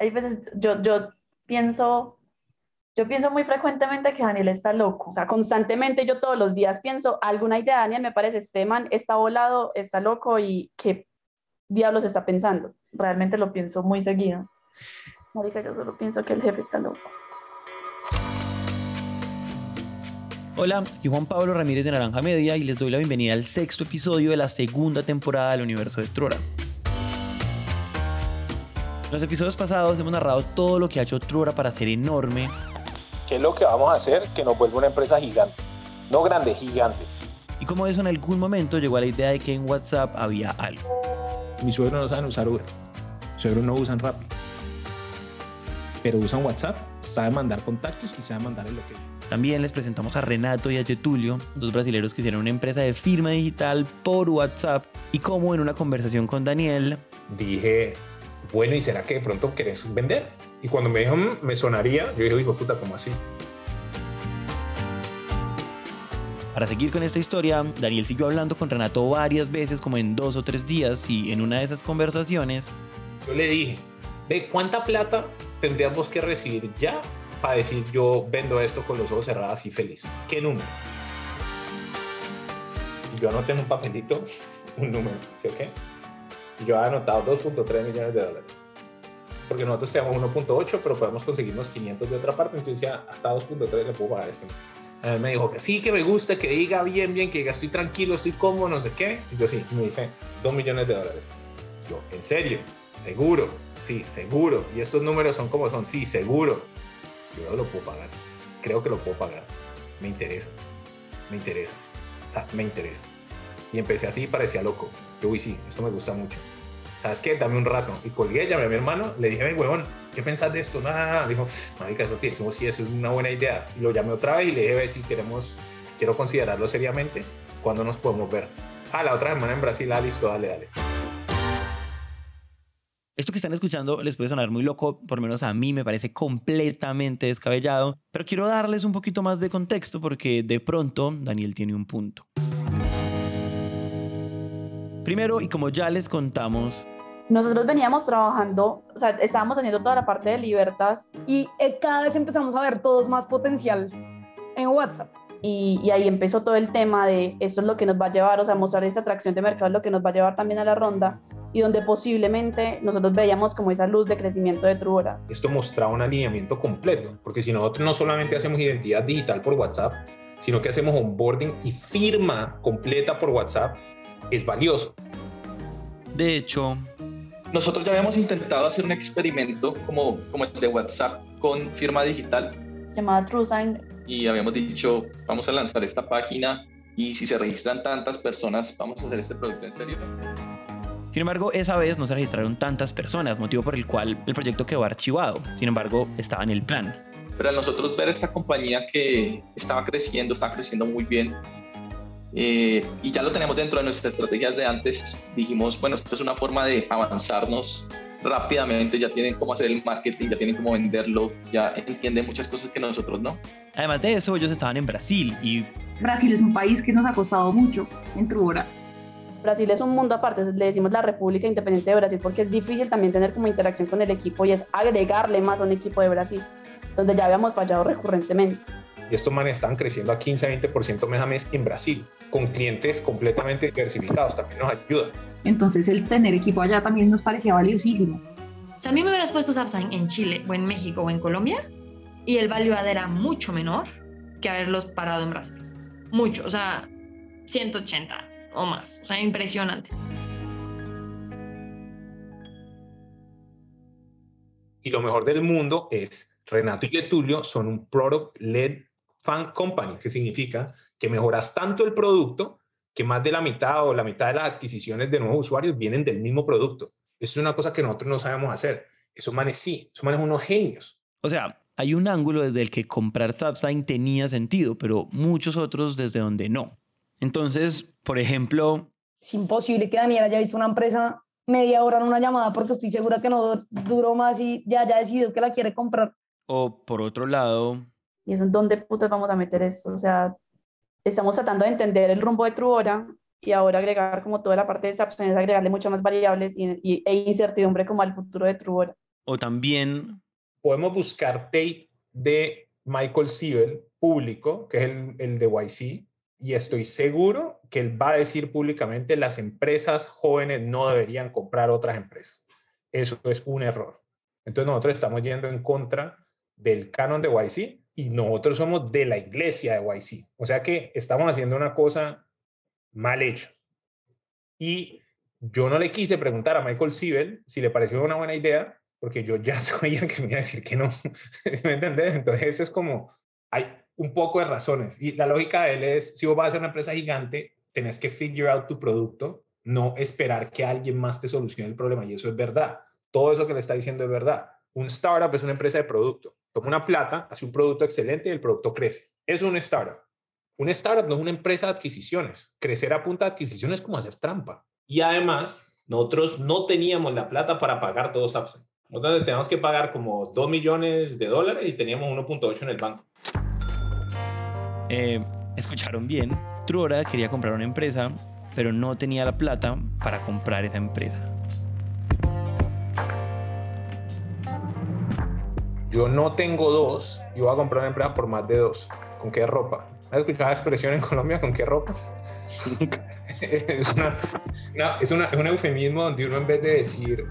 hay veces, yo, yo pienso, yo pienso muy frecuentemente que Daniel está loco, o sea, constantemente yo todos los días pienso, alguna idea de Daniel me parece, este man está volado, está loco y qué diablos está pensando. Realmente lo pienso muy seguido. Marica, yo solo pienso que el jefe está loco. Hola, soy Juan Pablo Ramírez de Naranja Media y les doy la bienvenida al sexto episodio de la segunda temporada del universo de Trora. En los episodios pasados hemos narrado todo lo que ha hecho Trora para ser enorme. ¿Qué es lo que vamos a hacer? Que nos vuelva una empresa gigante. No grande, gigante. Y como eso en algún momento llegó a la idea de que en WhatsApp había algo. Mi suegro no saben usar Uber. Mis suegros no usan Rappi. Pero usan WhatsApp, saben mandar contactos y saben mandar el local. También les presentamos a Renato y a Getulio, dos brasileños que hicieron una empresa de firma digital por WhatsApp y como en una conversación con Daniel dije, bueno, ¿y será que de pronto querés vender? Y cuando me dijo, "Mm, me sonaría, yo dije, hijo puta, ¿cómo así? Para seguir con esta historia, Daniel siguió hablando con Renato varias veces, como en dos o tres días, y en una de esas conversaciones, Yo le dije, ve, ¿cuánta plata tendríamos que recibir ya para decir yo vendo esto con los ojos cerrados y feliz? ¿Qué número? Yo anoté en un papelito un número, ¿sí o qué? Yo había anotado 2.3 millones de dólares. Porque nosotros tenemos 1.8, pero podemos conseguirnos 500 de otra parte. Entonces decía, hasta 2.3 le puedo pagar este. Él me dijo sí, que me gusta, que diga bien, bien, que diga estoy tranquilo, estoy cómodo, no sé qué. Y yo sí, me dice 2 millones de dólares. Yo, ¿en serio? ¿Seguro? Sí, seguro. Y estos números son como son, sí, seguro. Yo lo puedo pagar. Creo que lo puedo pagar. Me interesa. Me interesa. O sea, me interesa. Y empecé así parecía loco. Yo, uy, sí, esto me gusta mucho. ¿Sabes qué? Dame un rato. Y colgué, llamé a mi hermano, le dije, "Ven, huevón, ¿qué pensás de esto? Nada, dijo, marica, eso que sí, eso es una buena idea. Y lo llamé otra vez y le dije, ve si queremos, quiero considerarlo seriamente, ¿cuándo nos podemos ver? Ah, la otra semana en Brasil, ah, listo, dale, dale. esto que están escuchando les puede sonar muy loco, por lo menos a mí me parece completamente descabellado, pero quiero darles un poquito más de contexto porque de pronto Daniel tiene un punto. Primero, y como ya les contamos, Nosotros veníamos trabajando, o sea, estábamos haciendo toda la parte de libertas y eh, cada vez empezamos a ver todos más potencial en WhatsApp. y, y ahí empezó todo el tema de esto es lo que nos va a llevar, o sea, mostrar esa atracción de mercado es lo que nos va a llevar también a la ronda y donde posiblemente nosotros veíamos como esa luz de crecimiento de Trubora. Esto mostraba un alineamiento completo, porque si nosotros no solamente hacemos identidad digital por WhatsApp, sino que hacemos onboarding y firma completa por WhatsApp, es valioso. de hecho, Nosotros ya habíamos intentado hacer un experimento como, como el de WhatsApp con firma digital Llamada TrueSign, y habíamos dicho, vamos a lanzar esta página y si se registran tantas personas, vamos a hacer este producto en serio. sin embargo, esa vez no se registraron tantas personas, motivo por el cual el proyecto quedó archivado. Sin embargo, estaba en el plan. Pero al nosotros ver esta compañía que estaba creciendo, estaba creciendo muy bien, eh, y ya lo tenemos dentro de nuestras estrategias de antes, dijimos, bueno, esto es una forma de avanzarnos rápidamente, ya tienen cómo hacer el marketing, ya tienen cómo venderlo, ya entienden muchas cosas que nosotros no. Además de eso, ellos estaban en Brasil y Brasil es un país que nos ha costado mucho en Trubora. Brasil es un mundo aparte, le decimos la República Independiente de Brasil porque es difícil también tener como interacción con el equipo y es agregarle más a un equipo de Brasil, donde ya habíamos fallado recurrentemente. Y estos manes están creciendo a 15-20% mes a mes en Brasil, con clientes completamente diversificados, también nos ayuda. Entonces el tener equipo allá también nos parecía valiosísimo. O sea, a mí me hubieras puesto Zapsign en Chile o en México o en Colombia y el value add era mucho menor que haberlos parado en Brasil. Mucho, o sea, 180 o más. O sea, impresionante. Y lo mejor del mundo es Renato y Getulio son un product-led fan company, que significa que mejoras tanto el producto que más de la mitad o la mitad de las adquisiciones de nuevos usuarios vienen del mismo producto. Eso es una cosa que nosotros no sabemos hacer. Esos manes sí, esos manes unos genios. O sea, hay un ángulo desde el que comprar Zapsign tenía sentido, pero muchos otros desde donde no. Entonces, por ejemplo, Es imposible que Daniel haya visto una empresa media hora en una llamada porque estoy segura que no duró más y ya haya decidido que la quiere comprar. o por otro lado, Y eso en dónde putas vamos a meter eso. O sea, estamos tratando de entender el rumbo de Truora y ahora agregar como toda la parte de es agregarle mucho más variables y, y- e incertidumbre como al futuro de Truora. o también... Podemos buscar tape de Michael Siebel público, que es el, el de YC, y estoy seguro que él va a decir públicamente las empresas jóvenes no deberían comprar otras empresas. Eso es un error. Entonces nosotros estamos yendo en contra del canon de YC y nosotros somos de la iglesia de YC. O sea que estamos haciendo una cosa mal hecha. Y yo no le quise preguntar a Michael Siebel si le pareció una buena idea, porque yo ya sabía que me iba a decir que no. ¿Me entendés? Entonces eso es como, hay un poco de razones. Y la lógica de él es, si vos vas a ser una empresa gigante, tenés que figure out tu producto, no esperar que alguien más te solucione el problema. Y eso es verdad. Todo eso que le está diciendo es verdad. Un startup es una empresa de producto. Toma una plata, hace un producto excelente y el producto crece. Es un startup. Un startup no es una empresa de adquisiciones. Crecer a punta de adquisiciones es como hacer trampa. Y además, nosotros no teníamos la plata para pagar todos Upside. Nosotros teníamos que pagar como 2 millones de dólares y teníamos 1.8 en el banco. Eh, escucharon bien. Truora quería comprar una empresa, pero no tenía la plata para comprar esa empresa. Yo no tengo dos y voy a comprar una empresa por más de dos. ¿Con qué ropa? ¿Has escuchado la expresión en Colombia? ¿Con qué ropa? es, una, es, una, es un eufemismo donde uno en vez de decir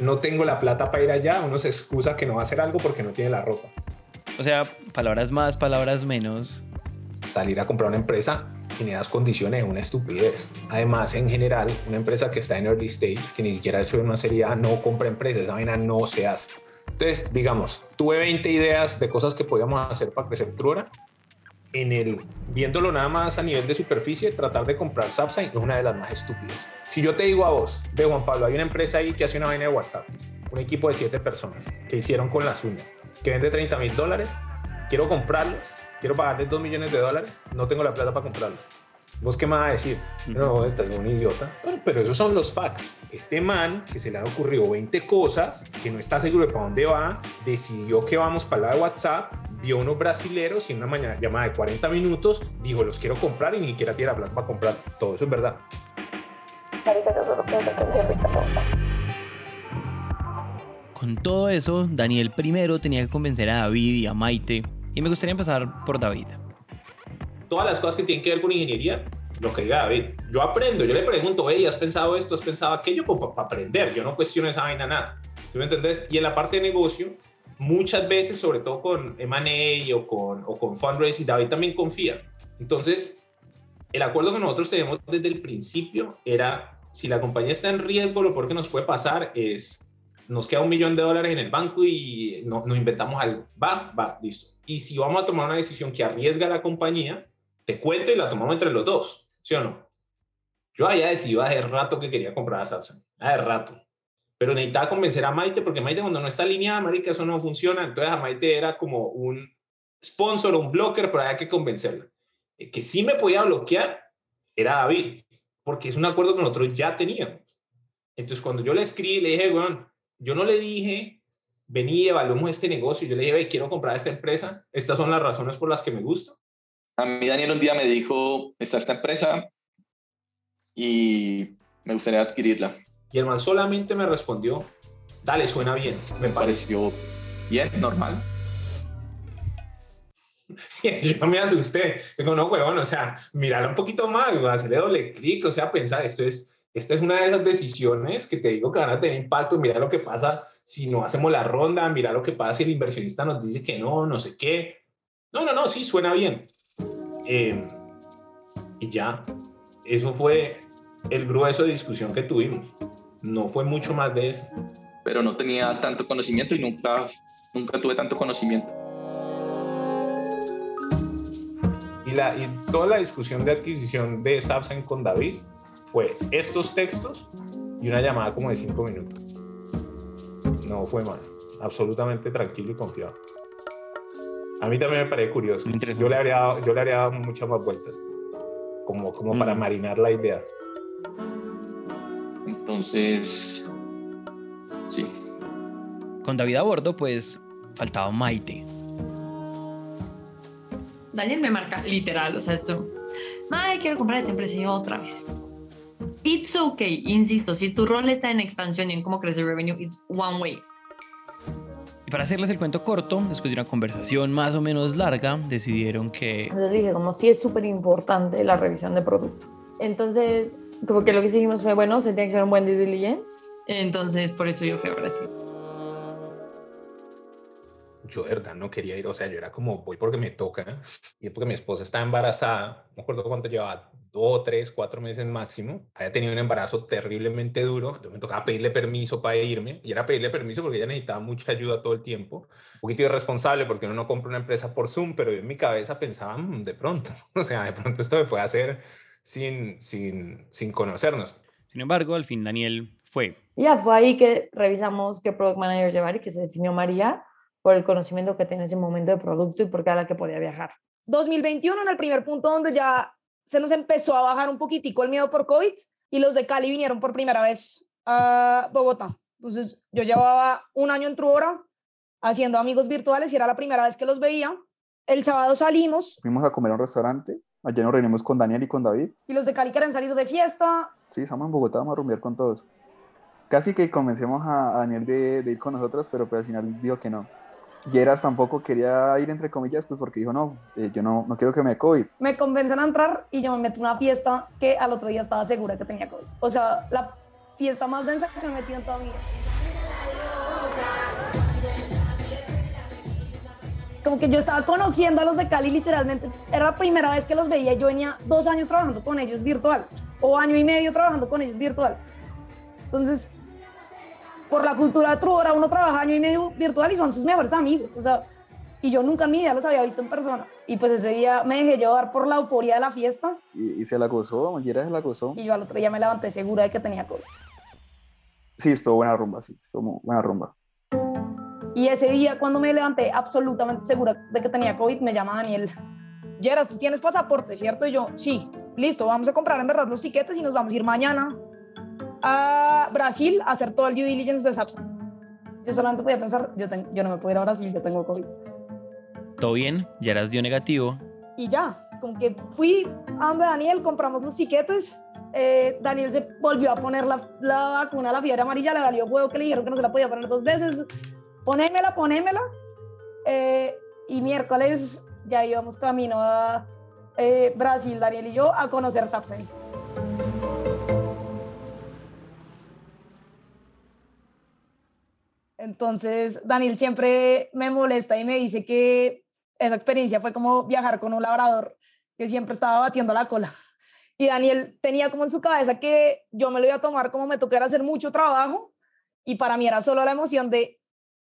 no tengo la plata para ir allá, uno se excusa que no va a hacer algo porque no tiene la ropa. O sea, palabras más, palabras menos. Salir a comprar una empresa en esas condiciones es una estupidez. Además, en general, una empresa que está en early stage, que ni siquiera ha hecho una serie A, no compra empresas, esa vaina no se hace. Entonces, digamos, tuve 20 ideas de cosas que podíamos hacer para crecer Truora. En el, viéndolo nada más a nivel de superficie, tratar de comprar Subsign es una de las más estúpidas. Si yo te digo a vos, ve Juan Pablo, hay una empresa ahí que hace una vaina de WhatsApp, un equipo de 7 personas que hicieron con las uñas, que vende 30 mil dólares, quiero comprarlos, quiero pagarles 2 millones de dólares, no tengo la plata para comprarlos. ¿Vos qué me vas a decir? No, estás un idiota. Pero, esos son los facts. Este man, que se le han ocurrido 20 cosas, que no está seguro de para dónde va, decidió que vamos para la de WhatsApp, vio unos brasileros y en una mañana llamada de 40 minutos dijo, los quiero comprar y ni siquiera tiene la plata para comprar. Todo eso es verdad. yo solo pienso que el jefe está Con todo eso, Daniel primero tenía que convencer a David y a Maite. Y me gustaría empezar por David todas las cosas que tienen que ver con ingeniería, lo que diga David. Yo aprendo, yo le pregunto, hey, ¿has pensado esto? ¿Has pensado aquello? Pues para aprender, yo no cuestiono esa vaina nada. ¿Tú me entendés? Y en la parte de negocio, muchas veces, sobre todo con M&A o con, o con fundraising, David también confía. Entonces, el acuerdo que nosotros tenemos desde el principio era, si la compañía está en riesgo, lo peor que nos puede pasar es, nos queda un millón de dólares en el banco y no, no inventamos algo. Va, va, listo. Y si vamos a tomar una decisión que arriesga a la compañía, te cuento y la tomamos entre los dos, ¿sí o no? Yo había decidido hace rato que quería comprar a Samsung, hace rato. Pero necesitaba convencer a Maite, porque Maite cuando no está alineada, marica, eso no funciona. Entonces a Maite era como un sponsor un blocker, pero había que convencerla. El que sí me podía bloquear era David, porque es un acuerdo que nosotros ya teníamos. Entonces cuando yo le escribí, le dije, bueno, yo no le dije, vení evaluemos este negocio. Yo le dije, quiero comprar esta empresa. Estas son las razones por las que me gusta. A mí Daniel un día me dijo, está esta empresa y me gustaría adquirirla. Y el man solamente me respondió, dale, suena bien. Me pareció bien, normal. Yo me asusté. Digo, no, huevón, o sea, mirar un poquito más, hacerle doble clic, o sea, pensar, esto es, esta es una de esas decisiones que te digo que van a tener impacto. Mira lo que pasa si no hacemos la ronda, mira lo que pasa si el inversionista nos dice que no, no sé qué. No, no, no, sí, suena bien. Eh, y ya, eso fue el grueso de discusión que tuvimos. No fue mucho más de eso. Pero no tenía tanto conocimiento y nunca, nunca tuve tanto conocimiento. Y, la, y toda la discusión de adquisición de Sapsen con David fue estos textos y una llamada como de cinco minutos. No fue más. Absolutamente tranquilo y confiado. A mí también me parece curioso. Yo le habría dado, yo le habría dado muchas más vueltas, como, como para mm. marinar la idea. Entonces, sí. Con David a bordo, pues faltaba Maite. Daniel me marca literal, o sea, esto. Ay, quiero comprar esta empresa y otra vez. It's okay, insisto, si tu rol está en expansión y en cómo crece el revenue, it's one way. Para hacerles el cuento corto, después de una conversación más o menos larga, decidieron que... Entonces dije, como sí es súper importante la revisión de producto. Entonces, como que lo que hicimos fue, bueno, se tiene que hacer un buen due diligence. Entonces, por eso yo fui a Brasil yo de verdad no quería ir, o sea, yo era como, voy porque me toca, y porque mi esposa está embarazada, no me acuerdo cuánto llevaba, dos, tres, cuatro meses máximo, había tenido un embarazo terriblemente duro, entonces me tocaba pedirle permiso para irme, y era pedirle permiso porque ella necesitaba mucha ayuda todo el tiempo, un poquito irresponsable porque uno no compra una empresa por Zoom, pero yo en mi cabeza pensaba, mm, de pronto, o sea, de pronto esto me puede hacer sin, sin, sin conocernos. Sin embargo, al fin Daniel fue. Ya fue ahí que revisamos qué product manager llevar y que se definió María por el conocimiento que tenía en ese momento de producto y porque era la que podía viajar. 2021 en el primer punto donde ya se nos empezó a bajar un poquitico el miedo por COVID y los de Cali vinieron por primera vez a Bogotá. Entonces yo llevaba un año en Truora haciendo amigos virtuales y era la primera vez que los veía. El sábado salimos. Fuimos a comer a un restaurante. Allá nos reunimos con Daniel y con David. Y los de Cali quieren salir de fiesta. Sí, estamos en Bogotá, vamos a rumbear con todos. Casi que convencemos a, Daniel de, de, ir con nosotros, pero pues al final dijo que no. Geras tampoco quería ir entre comillas, pues porque dijo, no, eh, yo no, no quiero que me COVID. Me convencen a entrar y yo me meto en una fiesta que al otro día estaba segura que tenía COVID. O sea, la fiesta más densa que me metido en toda mi vida. Como que yo estaba conociendo a los de Cali literalmente. Era la primera vez que los veía. Yo venía dos años trabajando con ellos virtual. O año y medio trabajando con ellos virtual. Entonces, por la cultura de Trubora uno trabaja año y medio virtual y son sus mejores amigos, o sea, y yo nunca en mi vida los había visto en persona. Y pues ese día me dejé llevar por la euforia de la fiesta. Y, se la gozó, ayer se la gozó. Y yo al otro día me levanté segura de que tenía COVID. Sí, estuvo buena rumba, sí, estuvo buena rumba. Y ese día cuando me levanté absolutamente segura de que tenía COVID, me llama Daniel. Yeras, tú tienes pasaporte, ¿cierto? Y yo, sí, listo, vamos a comprar en verdad los tiquetes y nos vamos a ir mañana a Brasil a hacer todo el due diligence de SAPSA. Yo solamente podía pensar, yo, yo no me puedo ir a Brasil, yo tengo COVID. Todo bien, ya eras dio negativo. Y ya, como que fui a donde Daniel, compramos los tiquetes. Eh, Daniel se volvió a poner la, la vacuna, la fiebre amarilla, le valió huevo que le dijeron que no se la podía poner dos veces. Ponémela, ponémela. Eh, y miércoles ya íbamos camino a eh, Brasil, Daniel y yo, a conocer SAPSA. Entonces, Daniel siempre me molesta y me dice que esa experiencia fue como viajar con un labrador que siempre estaba batiendo la cola. Y Daniel tenía como en su cabeza que yo me lo iba a tomar como me tocara hacer mucho trabajo y para mí era solo la emoción de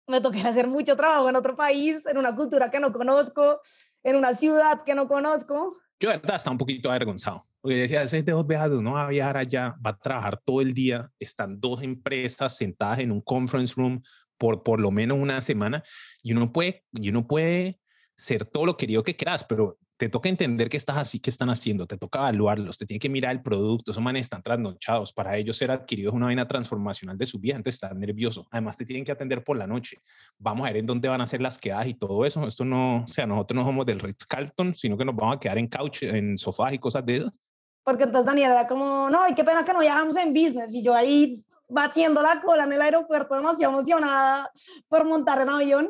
me tocara hacer mucho trabajo en otro país, en una cultura que no conozco, en una ciudad que no conozco. Yo de verdad estaba un poquito avergonzado, porque decía, ese de dos viajes, no va a viajar allá, va a trabajar todo el día, están dos empresas sentadas en un conference room por por lo menos una semana y uno puede, y uno puede ser todo lo querido que quieras, pero te toca entender qué estás así, qué están haciendo, te toca evaluarlos, te tiene que mirar el producto, esos manes están trasnochados, para ellos ser adquiridos es una vaina transformacional de su vida, entonces están nerviosos, además te tienen que atender por la noche, vamos a ver en dónde van a ser las quedadas y todo eso, esto no, o sea, nosotros no somos del Ritz Carlton, sino que nos vamos a quedar en couch, en sofás y cosas de esas. Porque entonces Daniela era como, no, qué pena que no viajamos en business, y yo ahí batiendo la cola en el aeropuerto, demasiado emocionada por montar en avión.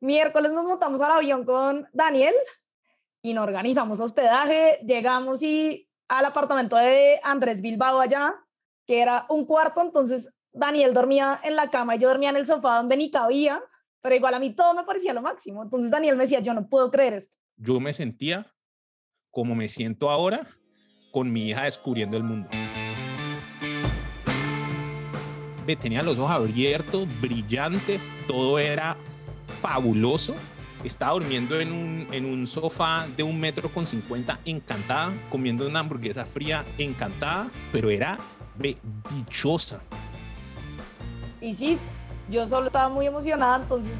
Miércoles nos montamos al avión con Daniel y nos organizamos hospedaje, llegamos y al apartamento de Andrés Bilbao allá, que era un cuarto, entonces Daniel dormía en la cama y yo dormía en el sofá donde ni cabía, pero igual a mí todo me parecía lo máximo. Entonces Daniel me decía, yo no puedo creer esto. Yo me sentía como me siento ahora con mi hija descubriendo el mundo tenía los ojos abiertos, brillantes, todo era fabuloso. Estaba durmiendo en un, en un sofá de un metro con cincuenta, encantada, comiendo una hamburguesa fría, encantada, pero era dichosa. Y sí, yo solo estaba muy emocionada, entonces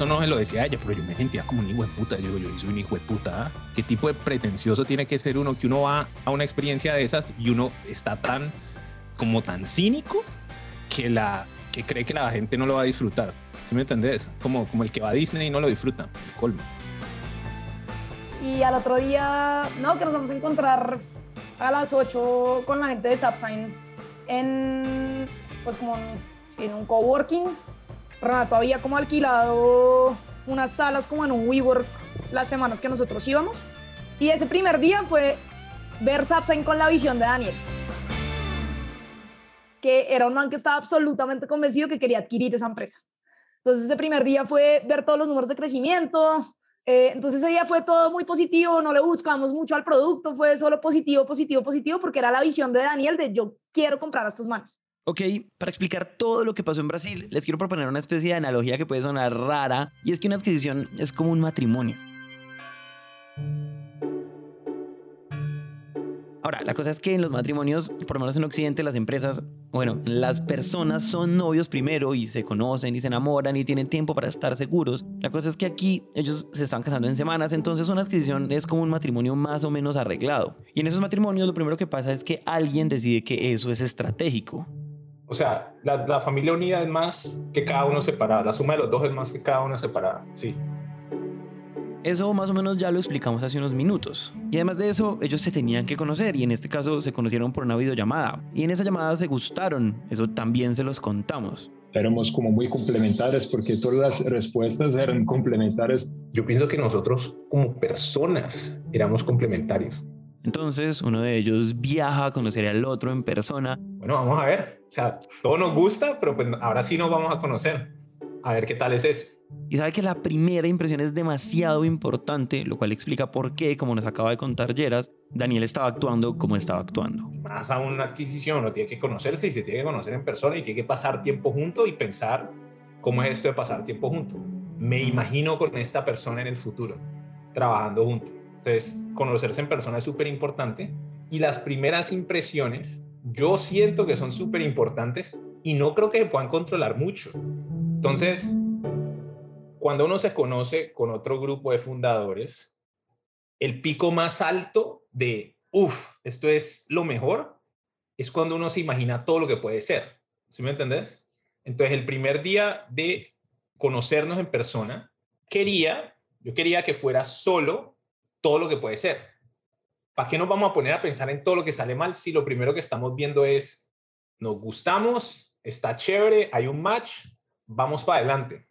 esto no se lo decía a ella, pero yo me sentía como un hijo de puta. Yo digo, yo soy un hijo de puta. ¿ah? ¿Qué tipo de pretencioso tiene que ser uno que uno va a una experiencia de esas y uno está tan como tan cínico que, la, que cree que la gente no lo va a disfrutar. ¿Sí me entendés? Como, como el que va a Disney y no lo disfruta. colmo. Y al otro día, no, que nos vamos a encontrar a las 8 con la gente de Sapsign en, pues como en, un coworking Renato había como alquilado unas salas como en un WeWork las semanas que nosotros íbamos. Y ese primer día fue ver Sapsign con la visión de Daniel. Que era un man que estaba absolutamente convencido que quería adquirir esa empresa. Entonces ese primer día fue ver todos los números de crecimiento. Eh, entonces ese día fue todo muy positivo, no le buscamos mucho al producto, fue solo positivo, positivo, positivo, porque era la visión de Daniel de yo quiero comprar a estos manes. Ok, para explicar todo lo que pasó en Brasil, les quiero proponer una especie de analogía que puede sonar rara, y es que una adquisición es como un matrimonio. Ahora, la cosa es que en los matrimonios, por lo menos en Occidente, las empresas, bueno, las personas son novios primero y se conocen y se enamoran y tienen tiempo para estar seguros. La cosa es que aquí ellos se están casando en semanas, entonces una adquisición es como un matrimonio más o menos arreglado. Y en esos matrimonios lo primero que pasa es que alguien decide que eso es estratégico. O sea, la, familia unida es más que cada uno separado. La suma de los dos es más que cada uno separado. Sí. Eso más o menos ya lo explicamos hace unos minutos. Y además de eso, ellos se tenían que conocer y en este caso se conocieron por una videollamada. Y en esa llamada se gustaron, eso también se los contamos. Éramos como muy complementarios porque todas las respuestas eran complementarias. Yo pienso que nosotros como personas éramos complementarios. Entonces uno de ellos viaja a conocer al otro en persona. Bueno, vamos a ver. O sea, todo nos gusta, pero pues ahora sí nos vamos a conocer. A ver qué tal es eso. Y sabe que la primera impresión es demasiado importante, lo cual explica por qué, como nos acaba de contar Geras, Daniel estaba actuando como estaba actuando. Más a una adquisición, uno tiene que conocerse y se tiene que conocer en persona y tiene que pasar tiempo junto y pensar cómo es esto de pasar tiempo junto. Me imagino con esta persona en el futuro, trabajando juntos. Entonces, conocerse en persona es súper importante y las primeras impresiones yo siento que son súper importantes y no creo que se puedan controlar mucho. Entonces, cuando uno se conoce con otro grupo de fundadores, el pico más alto de, uff, esto es lo mejor, es cuando uno se imagina todo lo que puede ser. ¿Sí me entendés? Entonces, el primer día de conocernos en persona, quería, yo quería que fuera solo todo lo que puede ser. ¿Para qué nos vamos a poner a pensar en todo lo que sale mal si lo primero que estamos viendo es, nos gustamos, está chévere, hay un match, vamos para adelante?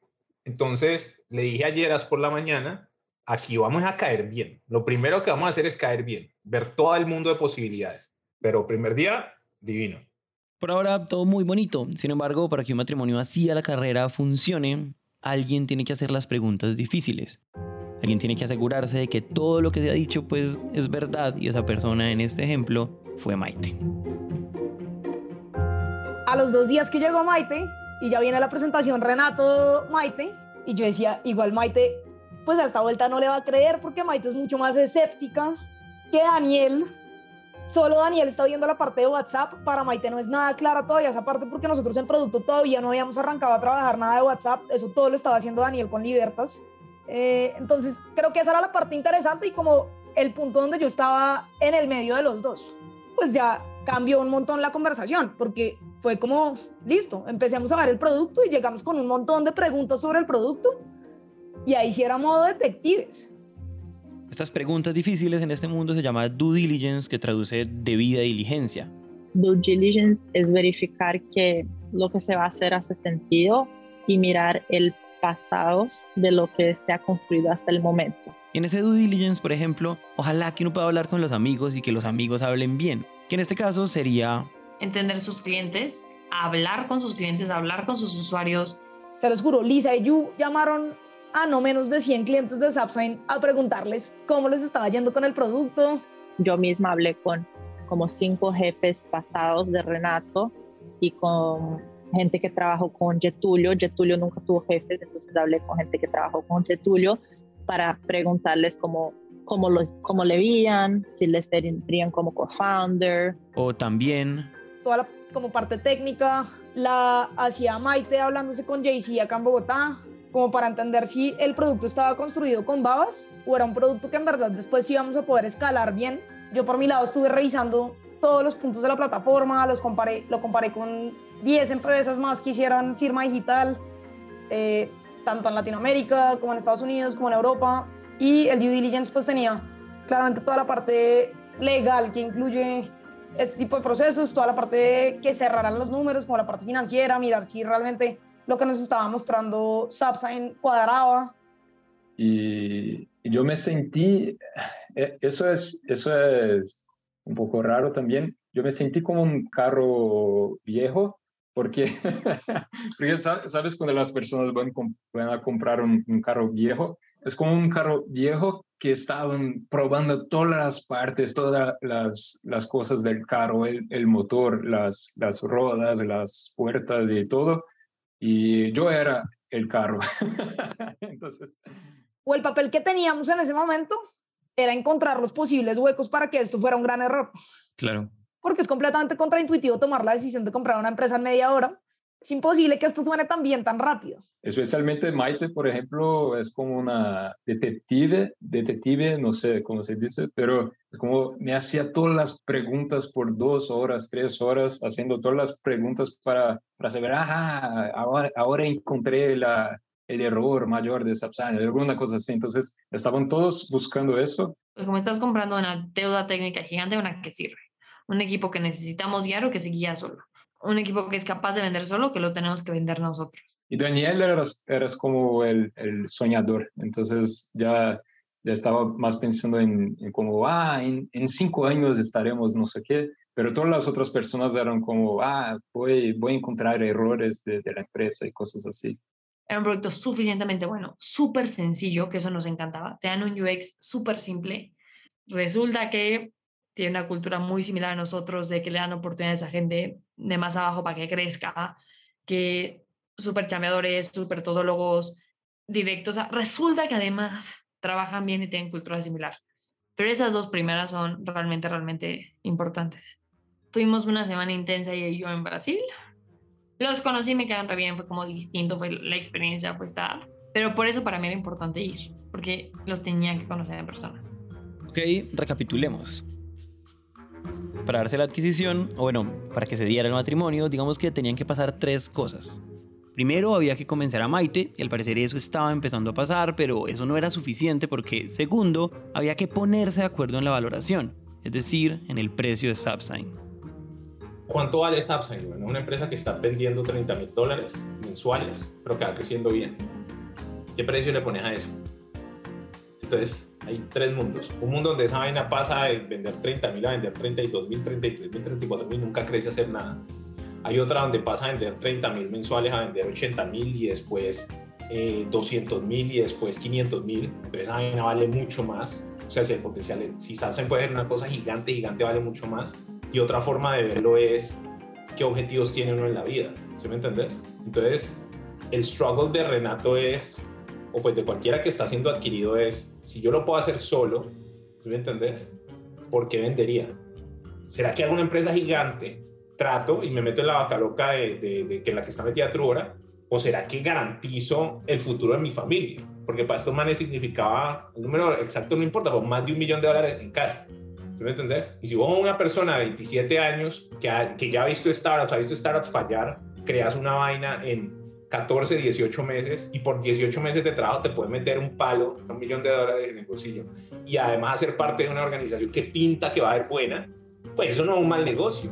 Entonces le dije ayer por la mañana, aquí vamos a caer bien. Lo primero que vamos a hacer es caer bien, ver todo el mundo de posibilidades. Pero primer día, divino. Por ahora todo muy bonito. Sin embargo, para que un matrimonio así a la carrera funcione, alguien tiene que hacer las preguntas difíciles. Alguien tiene que asegurarse de que todo lo que se ha dicho pues es verdad y esa persona en este ejemplo fue Maite. A los dos días que llegó Maite, y ya viene la presentación Renato Maite y yo decía, igual Maite, pues a esta vuelta no le va a creer porque Maite es mucho más escéptica que Daniel. Solo Daniel está viendo la parte de WhatsApp. Para Maite no es nada clara todavía esa parte porque nosotros en producto todavía no habíamos arrancado a trabajar nada de WhatsApp. Eso todo lo estaba haciendo Daniel con Libertas. Eh, entonces creo que esa era la parte interesante y como el punto donde yo estaba en el medio de los dos. Pues ya cambió un montón la conversación porque fue como, listo, empecemos a ver el producto y llegamos con un montón de preguntas sobre el producto y ahí sí era modo detectives. Estas preguntas difíciles en este mundo se llama due diligence, que traduce debida diligencia. Due diligence es verificar que lo que se va a hacer hace sentido y mirar el pasado de lo que se ha construido hasta el momento. Y en ese due diligence, por ejemplo, ojalá que uno pueda hablar con los amigos y que los amigos hablen bien, que en este caso sería entender sus clientes, hablar con sus clientes, hablar con sus usuarios. Se los juro, Lisa y Yu llamaron a no menos de 100 clientes de Zapsign a preguntarles cómo les estaba yendo con el producto. Yo misma hablé con como cinco jefes pasados de Renato y con gente que trabajó con Getulio. Getulio nunca tuvo jefes, entonces hablé con gente que trabajó con Getulio para preguntarles cómo, cómo, los, cómo le veían, si les tendrían como co-founder. O también toda como parte técnica, la hacía Maite hablándose con Jay-Z acá en Bogotá, como para entender si el producto estaba construido con babas o era un producto que en verdad después íbamos a poder escalar bien. Yo por mi lado estuve revisando todos los puntos de la plataforma, los comparé, lo comparé con 10 empresas más que hicieran firma digital, eh, tanto en Latinoamérica como en Estados Unidos, como en Europa. Y el due diligence pues tenía claramente toda la parte legal que incluye este tipo de procesos, toda la parte que cerrarán los números, como la parte financiera, mirar si realmente lo que nos estaba mostrando Subsign cuadraba. Y, yo me sentí, eh, eso es, eso es un poco raro también, yo me sentí como un carro viejo, porque, porque sabes cuando las personas van, van a comprar un, un carro viejo, es como un carro viejo que estaban probando todas las partes, todas las, las cosas del carro, el, el, motor, las, las ruedas, las puertas y todo. Y yo era el carro. Entonces... O el papel que teníamos en ese momento era encontrar los posibles huecos para que esto fuera un gran error. Claro. Porque es completamente contraintuitivo tomar la decisión de comprar una empresa en media hora es imposible que esto suene tan bien, tan rápido. Especialmente Maite, por ejemplo, es como una detective, detective, no sé cómo se dice, pero como me hacía todas las preguntas por dos horas, tres horas, haciendo todas las preguntas para, para saber, ajá, ahora, ahora encontré la, el error mayor de Sapsan, alguna cosa así. Entonces, estaban todos buscando eso. Pues como estás comprando una deuda técnica gigante, una que sirve. Un equipo que necesitamos guiar o que se guía solo un equipo que es capaz de vender solo que lo tenemos que vender nosotros. Y Daniel eras, eras como el, el soñador, entonces ya, ya estaba más pensando en, en como, ah, en, en, cinco años estaremos no sé qué, pero todas las otras personas eran como, ah, voy, voy a encontrar errores de, de la empresa y cosas así. Era un producto suficientemente bueno, súper sencillo, que eso nos encantaba. Te dan un UX súper simple. Resulta que tiene una cultura muy similar a nosotros de que le dan oportunidades a gente de más abajo para que crezca, que súper chambeadores, súper todólogos, directos. resulta que además trabajan bien y tienen cultura similar. Pero esas dos primeras son realmente, realmente importantes. Tuvimos una semana intensa y yo en Brasil. Los conocí, me quedaron re bien, fue como distinto, fue la experiencia, fue estar. Pero por eso para mí era importante ir, porque los tenía que conocer en persona. Ok, recapitulemos para darse la adquisición, o bueno, para que se diera el matrimonio, digamos que tenían que pasar tres cosas. Primero había que convencer a Maite, y al parecer eso estaba empezando a pasar, pero eso no era suficiente porque, segundo, había que ponerse de acuerdo en la valoración, es decir, en el precio de Subsign. ¿Cuánto vale Subsign? Bueno, una empresa que está vendiendo 30 mil dólares mensuales, pero que va creciendo bien. ¿Qué precio le pones a eso? Entonces, hay tres mundos. Un mundo donde esa vaina pasa de vender 30 mil a vender 32 mil, 33 mil, 34 mil, nunca crece a hacer nada. Hay otra donde pasa a vender 30 mil mensuales a vender 80 mil y después eh, 200 mil y después 500 mil. Entonces esa vaina vale mucho más. O sea, si el potencial, si se puede hacer una cosa gigante, gigante vale mucho más. Y otra forma de verlo es qué objetivos tiene uno en la vida. ¿Sí me entendés? Entonces, el struggle de Renato es o pues de cualquiera que está siendo adquirido es, si yo lo puedo hacer solo, ¿tú me entendés? ¿Por qué vendería? ¿Será que hago una empresa gigante, trato y me meto en la vaca loca de, de, en la que está metida Truora? ¿O será que garantizo el futuro de mi familia? Porque para estos manes significaba, un número exacto no importa, pues más de un millón de dólares en cash. ¿Tú me entendés? Y si vos una persona de 27 años que, que ya ha visto startups, ha visto startups fallar, creas una vaina en 14, 18 meses y por 18 meses de trabajo te puede meter un palo, un millón de dólares en el bolsillo y además hacer parte de una organización que pinta que va a ser buena, pues eso no es un mal negocio.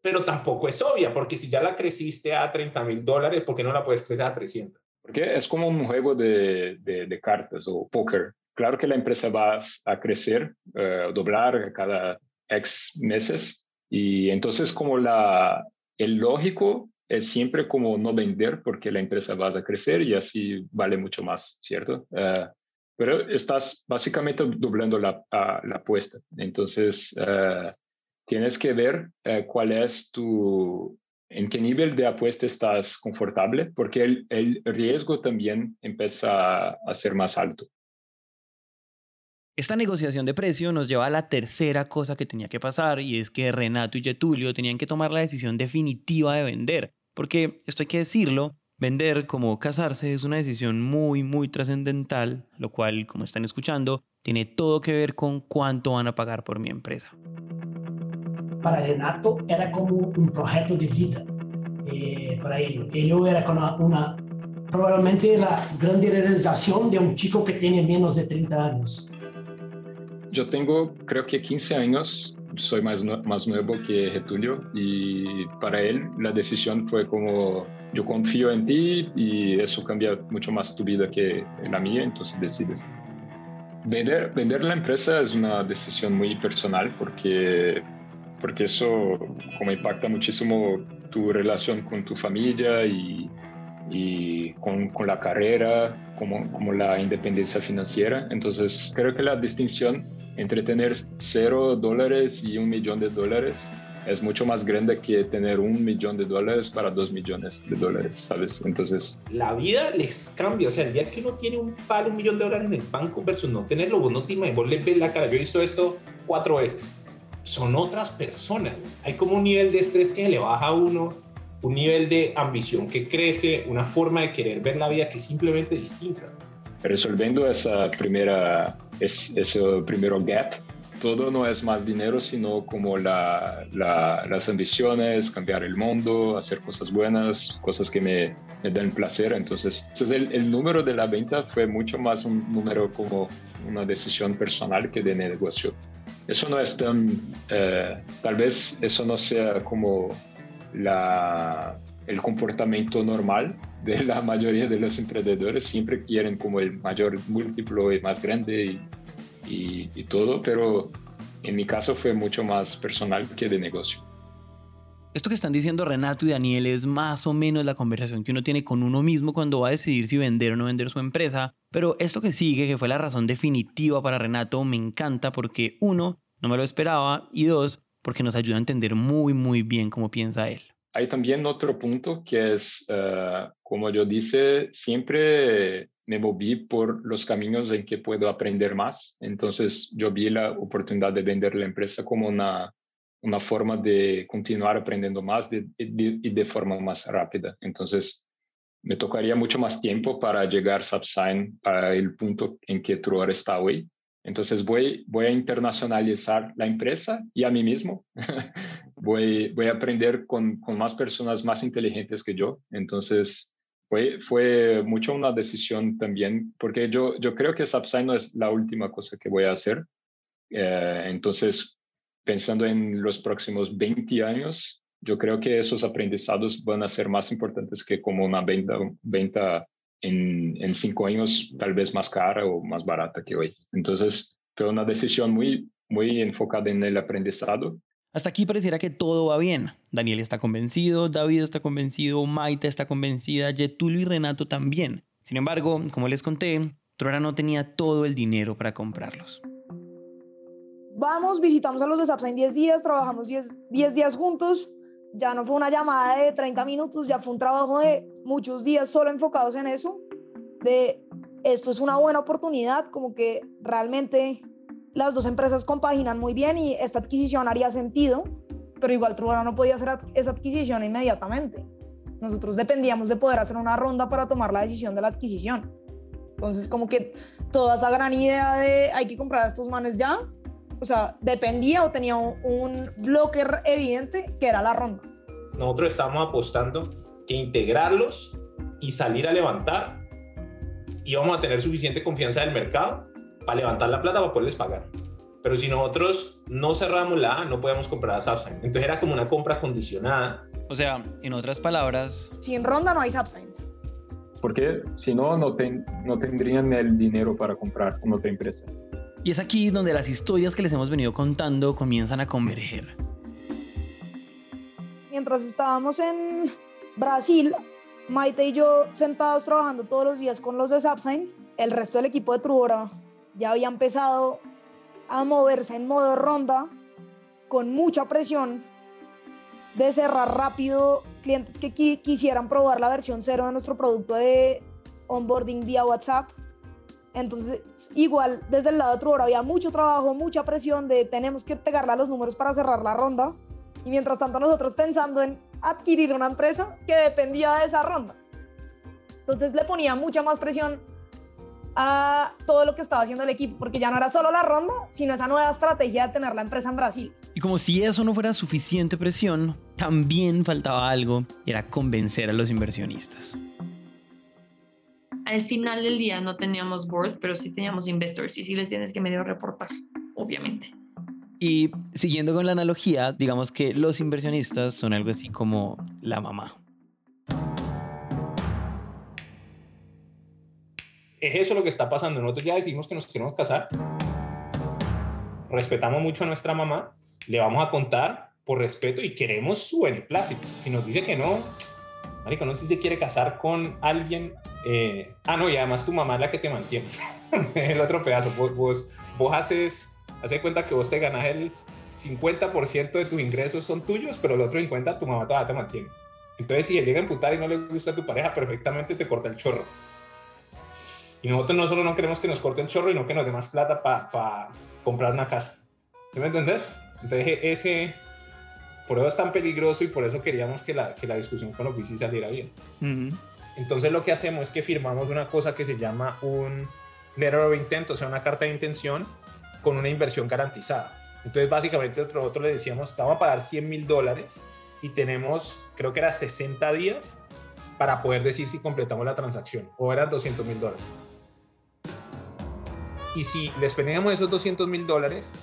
Pero tampoco es obvia, porque si ya la creciste a 30 mil dólares, ¿por qué no la puedes crecer a 300? Porque es como un juego de, de, cartas o póker. Claro que la empresa va a crecer, eh, doblar cada X meses, y entonces como la, el lógico es siempre como no vender porque la empresa va a crecer y así vale mucho más, ¿cierto? Eh, pero estás básicamente doblando la, la apuesta. Entonces, eh, tienes que ver eh, cuál es tu, en qué nivel de apuesta estás confortable, porque el, el riesgo también empieza a ser más alto. Esta negociación de precio nos lleva a la tercera cosa que tenía que pasar y es que Renato y Getulio tenían que tomar la decisión definitiva de vender, porque esto hay que decirlo, vender como casarse es una decisión muy muy trascendental, lo cual, como están escuchando, tiene todo que ver con cuánto van a pagar por mi empresa. Para Renato era como un proyecto de vida eh, para él. Él era como una, probablemente la grande realización de un chico que tiene menos de 30 años yo tengo creo que 15 años, soy más, más nuevo que Getulio y para él la decisión fue como yo confío en ti y eso cambia mucho más tu vida que la mía, entonces decides. Vender, vender la empresa es una decisión muy personal porque, porque eso como impacta muchísimo tu relación con tu familia y y con, con la carrera, como, como la independencia financiera. Entonces, creo que la distinción entre tener cero dólares y un millón de dólares es mucho más grande que tener un millón de dólares para dos millones de dólares, ¿sabes? Entonces... La vida les cambia, o sea, el día que uno tiene un palo, un millón de dólares en el banco versus no tenerlo, vos no te imaginas, vos le ves la cara, yo he visto esto cuatro veces, son otras personas, hay como un nivel de estrés que le baja a uno un nivel de ambición que crece, una forma de querer ver la vida que es simplemente distinta. Resolviendo esa primera, ese primero gap, todo no es más dinero, sino como la, las ambiciones, cambiar el mundo, hacer cosas buenas, cosas que me, me dan placer. Entonces, el, el, número de la venta fue mucho más un número como una decisión personal que de negocio. Eso no es tan, eh, tal vez eso no sea como la, el comportamiento normal de la mayoría de los emprendedores. Siempre quieren como el mayor múltiplo y más grande y, y, todo, pero en mi caso fue mucho más personal que de negocio. Esto que están diciendo Renato y Daniel es más o menos la conversación que uno tiene con uno mismo cuando va a decidir si vender o no vender su empresa. Pero esto que sigue, que fue la razón definitiva para Renato, me encanta porque uno, no me lo esperaba y dos, porque nos ayuda a entender muy, muy bien cómo piensa él. Hay también otro punto que es, uh, como yo dice, siempre me moví por los caminos en que puedo aprender más. Entonces yo vi la oportunidad de vender la empresa como una, una forma de continuar aprendiendo más y de, de, de, forma más rápida. Entonces me tocaría mucho más tiempo para llegar a Subsign al punto en que Truor está hoy. Entonces voy, voy a internacionalizar la empresa y a mí mismo. voy, a aprender con, con, más personas más inteligentes que yo. Entonces fue, fue mucho una decisión también, porque yo, yo creo que Subsign no es la última cosa que voy a hacer. Eh, entonces, pensando en los próximos 20 años, yo creo que esos aprendizados van a ser más importantes que como una venta, venta en, en, cinco años tal vez más cara o más barata que hoy. Entonces, fue una decisión muy, muy enfocada en el aprendizado. Hasta aquí pareciera que todo va bien. Daniel está convencido, David está convencido, Maite está convencida, Getulio y Renato también. Sin embargo, como les conté, Trora no tenía todo el dinero para comprarlos. Vamos, visitamos a los de Sapsa en 10 días, trabajamos 10, 10 días juntos, ya no fue una llamada de 30 minutos, ya fue un trabajo de muchos días solo enfocados en eso, de esto es una buena oportunidad, como que realmente las dos empresas compaginan muy bien y esta adquisición haría sentido, pero igual Trubara no podía hacer esa adquisición inmediatamente. Nosotros dependíamos de poder hacer una ronda para tomar la decisión de la adquisición. Entonces, como que toda esa gran idea de hay que comprar a estos manes ya, o sea, dependía o tenía un, un bloque evidente que era la ronda. Nosotros estamos apostando que integrarlos y salir a levantar y vamos a tener suficiente confianza del mercado para levantar la plata para poderles pagar. Pero si nosotros no cerramos la A, no podemos comprar a Subsign. Entonces era como una compra condicionada. O sea, en otras palabras... Sin ronda no hay Subsign. Porque si no, no, ten, no tendrían el dinero para comprar con otra empresa. Y es aquí donde las historias que les hemos venido contando comienzan a converger. Mientras estábamos en Brasil, Maite y yo sentados trabajando todos los días con los de Sapsign, el resto del equipo de Trubora ya había empezado a moverse en modo ronda con mucha presión de cerrar rápido clientes que quisieran probar la versión cero de nuestro producto de onboarding vía WhatsApp. Entonces, igual desde el lado de Trubora había mucho trabajo, mucha presión de tenemos que pegarle a los números para cerrar la ronda. Y mientras tanto nosotros pensando en adquirir una empresa que dependía de esa ronda. Entonces le ponía mucha más presión a todo lo que estaba haciendo el equipo, porque ya no era solo la ronda, sino esa nueva estrategia de tener la empresa en Brasil. Y como si eso no fuera suficiente presión, también faltaba algo, y era convencer a los inversionistas. Al final del día no teníamos board, pero sí teníamos investors y sí les tienes que medio reportar obviamente. Y siguiendo con la analogía, digamos que los inversionistas son algo así como la mamá. Es eso lo que está pasando. Nosotros ya decimos que nos queremos casar. Respetamos mucho a nuestra mamá. Le vamos a contar por respeto y queremos su beneplácito. Si nos dice que no, Marico, no sé si se quiere casar con alguien. Eh, ah, no, y además tu mamá es la que te mantiene. el otro pedazo. Vos, vos, vos haces, haces cuenta que vos te ganas el 50% de tus ingresos son tuyos, pero el otro 50% tu mamá todavía te mantiene. Entonces, si él llega a imputar y no le gusta a tu pareja, perfectamente te corta el chorro. Y nosotros no solo no queremos que nos corte el chorro, sino que nos dé más plata para comprar una casa. ¿Sí me entendés? Entonces, ese, por eso es tan peligroso y por eso queríamos que la, que la discusión con los bici saliera bien. Entonces lo que hacemos es que firmamos una cosa que se llama un letter of intent, o sea, una carta de intención con una inversión garantizada. Entonces básicamente nosotros le decíamos, vamos a pagar 100 mil dólares y tenemos, creo que era 60 días para poder decir si completamos la transacción, o eran 200 mil dólares. Y si les pedíamos esos 200 mil dólares,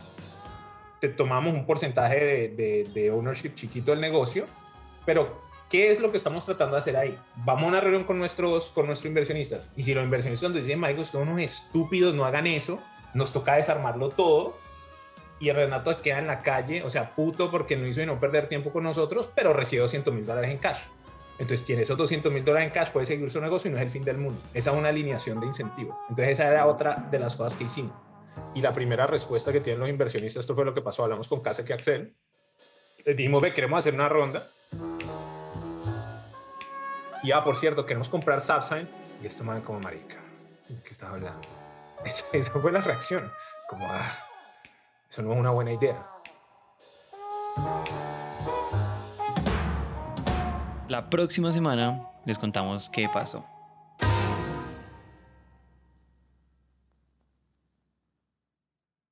te tomamos un porcentaje de, de, ownership chiquito del negocio, pero ¿qué es lo que estamos tratando de hacer ahí? Vamos a una reunión con nuestros, con nuestros inversionistas y si los inversionistas nos dicen, Michael, son unos estúpidos, no hagan eso, nos toca desarmarlo todo y Renato queda en la calle, o sea, puto porque no hizo y no perder tiempo con nosotros, pero recibe 200 mil dólares en cash. Entonces tiene esos 200 mil dólares en cash, puede seguir su negocio y no es el fin del mundo. Esa es una alineación de incentivo. Entonces esa era otra de las cosas que hicimos. Y la primera respuesta que tienen los inversionistas, esto fue lo que pasó, hablamos con Casa que Axel, les dijimos, ve, queremos hacer una ronda. Y ah, por cierto, queremos comprar Subsign. Y esto me como marica. ¿Qué estás hablando? Esa, esa, fue la reacción. Como, ah, eso no es una buena idea. La próxima semana les contamos qué pasó.